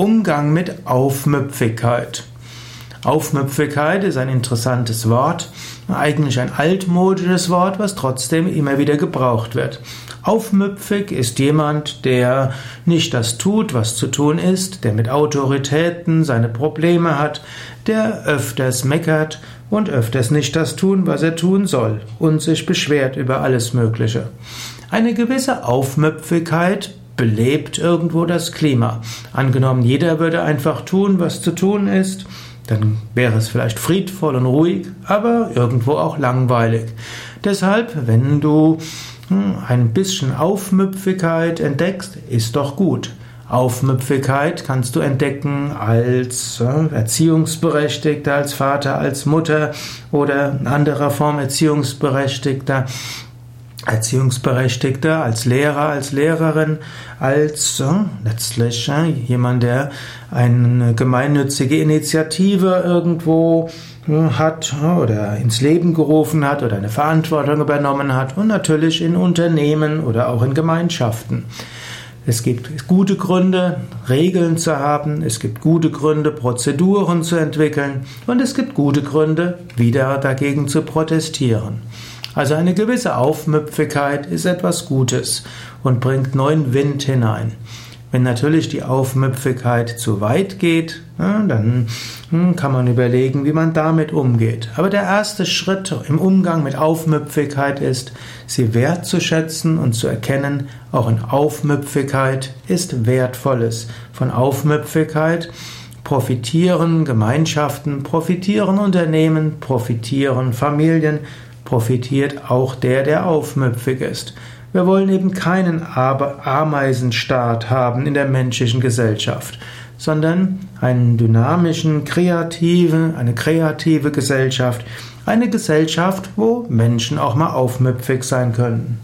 Umgang mit Aufmüpfigkeit. Aufmüpfigkeit ist ein interessantes Wort, eigentlich ein altmodisches Wort, was trotzdem immer wieder gebraucht wird. Aufmüpfig ist jemand, der nicht das tut, was zu tun ist, der mit Autoritäten seine Probleme hat, der öfters meckert und öfters nicht das tun, was er tun soll und sich beschwert über alles Mögliche. Eine gewisse Aufmüpfigkeit belebt irgendwo das Klima. Angenommen, jeder würde einfach tun, was zu tun ist, dann wäre es vielleicht friedvoll und ruhig, aber irgendwo auch langweilig. Deshalb, wenn du hm, ein bisschen Aufmüpfigkeit entdeckst, ist doch gut. Aufmüpfigkeit kannst du entdecken als äh, Erziehungsberechtigter, als Vater, als Mutter oder in anderer Form Erziehungsberechtigter Erziehungsberechtigter, als Lehrer, als Lehrerin, als äh, letztlich äh, jemand, der eine gemeinnützige Initiative irgendwo äh, hat äh, oder ins Leben gerufen hat oder eine Verantwortung übernommen hat und natürlich in Unternehmen oder auch in Gemeinschaften. Es gibt gute Gründe, Regeln zu haben, es gibt gute Gründe, Prozeduren zu entwickeln und es gibt gute Gründe, wieder dagegen zu protestieren. Also eine gewisse Aufmüpfigkeit ist etwas Gutes und bringt neuen Wind hinein. Wenn natürlich die Aufmüpfigkeit zu weit geht, dann hm, kann man überlegen, wie man damit umgeht. Aber der erste Schritt im Umgang mit Aufmüpfigkeit ist, sie wertzuschätzen und zu erkennen, auch in Aufmüpfigkeit ist Wertvolles. Von Aufmüpfigkeit profitieren Gemeinschaften, profitieren Unternehmen, profitieren Familien, profitiert auch der, der aufmüpfig ist. Wir wollen eben keinen Ameisenstaat haben in der menschlichen Gesellschaft, sondern einen dynamischen, kreativen, eine kreative Gesellschaft, eine Gesellschaft, wo Menschen auch mal aufmüpfig sein können.